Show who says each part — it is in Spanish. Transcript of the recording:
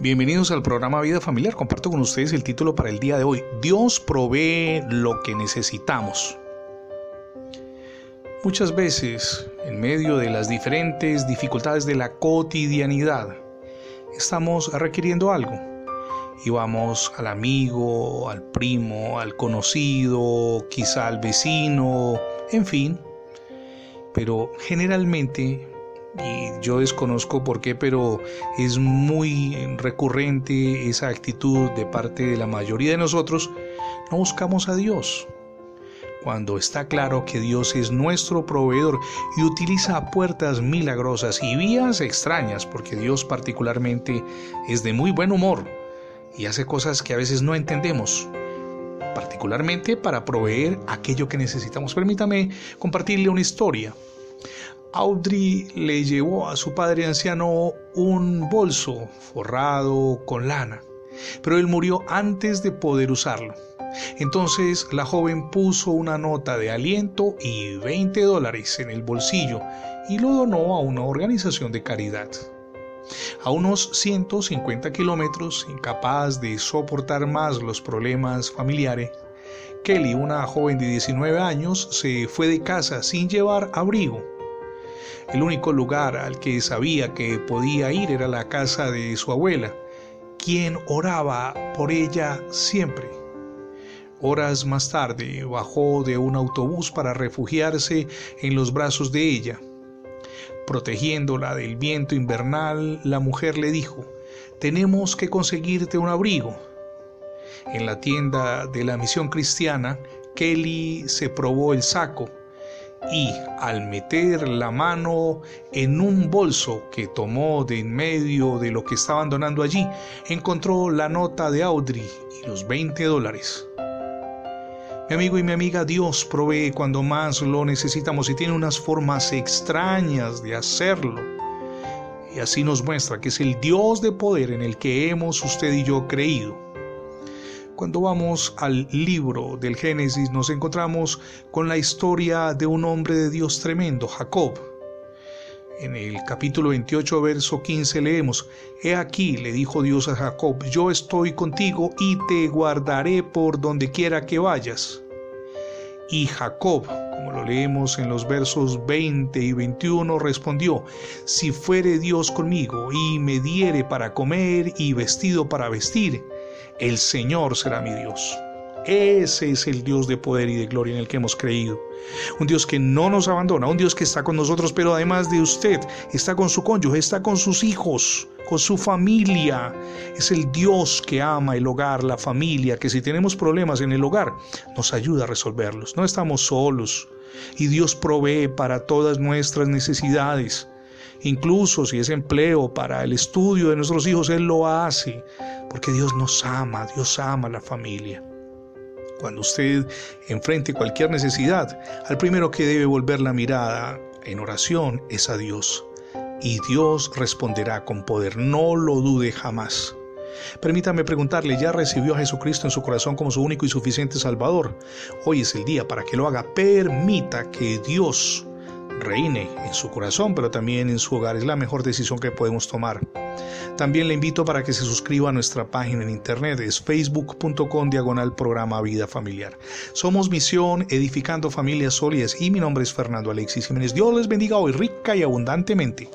Speaker 1: Bienvenidos al programa Vida Familiar. Comparto con ustedes el título para el día de hoy. Dios provee lo que necesitamos. Muchas veces, en medio de las diferentes dificultades de la cotidianidad, estamos requiriendo algo. Y vamos al amigo, al primo, al conocido, quizá al vecino, en fin. Pero generalmente y yo desconozco por qué, pero es muy recurrente esa actitud de parte de la mayoría de nosotros, no buscamos a Dios. Cuando está claro que Dios es nuestro proveedor y utiliza puertas milagrosas y vías extrañas, porque Dios particularmente es de muy buen humor y hace cosas que a veces no entendemos, particularmente para proveer aquello que necesitamos. Permítame compartirle una historia. Audrey le llevó a su padre anciano un bolso forrado con lana, pero él murió antes de poder usarlo. Entonces la joven puso una nota de aliento y 20 dólares en el bolsillo y lo donó a una organización de caridad. A unos 150 kilómetros, incapaz de soportar más los problemas familiares, Kelly, una joven de 19 años, se fue de casa sin llevar abrigo el único lugar al que sabía que podía ir era la casa de su abuela, quien oraba por ella siempre. Horas más tarde bajó de un autobús para refugiarse en los brazos de ella. Protegiéndola del viento invernal, la mujer le dijo, tenemos que conseguirte un abrigo. En la tienda de la misión cristiana, Kelly se probó el saco y al meter la mano en un bolso que tomó de en medio de lo que estaban donando allí, encontró la nota de Audrey y los 20 dólares. Mi amigo y mi amiga, Dios provee cuando más lo necesitamos y tiene unas formas extrañas de hacerlo. Y así nos muestra que es el Dios de poder en el que hemos usted y yo creído. Cuando vamos al libro del Génesis nos encontramos con la historia de un hombre de Dios tremendo, Jacob. En el capítulo 28, verso 15 leemos, He aquí, le dijo Dios a Jacob, yo estoy contigo y te guardaré por donde quiera que vayas. Y Jacob, como lo leemos en los versos 20 y 21, respondió, Si fuere Dios conmigo y me diere para comer y vestido para vestir, el Señor será mi Dios. Ese es el Dios de poder y de gloria en el que hemos creído. Un Dios que no nos abandona, un Dios que está con nosotros, pero además de usted, está con su cónyuge, está con sus hijos, con su familia. Es el Dios que ama el hogar, la familia, que si tenemos problemas en el hogar, nos ayuda a resolverlos. No estamos solos. Y Dios provee para todas nuestras necesidades. Incluso si es empleo para el estudio de nuestros hijos, Él lo hace, porque Dios nos ama, Dios ama a la familia. Cuando usted enfrente cualquier necesidad, al primero que debe volver la mirada en oración es a Dios. Y Dios responderá con poder, no lo dude jamás. Permítame preguntarle, ¿ya recibió a Jesucristo en su corazón como su único y suficiente Salvador? Hoy es el día para que lo haga. Permita que Dios reine en su corazón, pero también en su hogar. Es la mejor decisión que podemos tomar. También le invito para que se suscriba a nuestra página en internet, es facebook.com diagonal programa Vida Familiar. Somos Misión Edificando Familias Sólidas y mi nombre es Fernando Alexis Jiménez. Dios les bendiga hoy rica y abundantemente.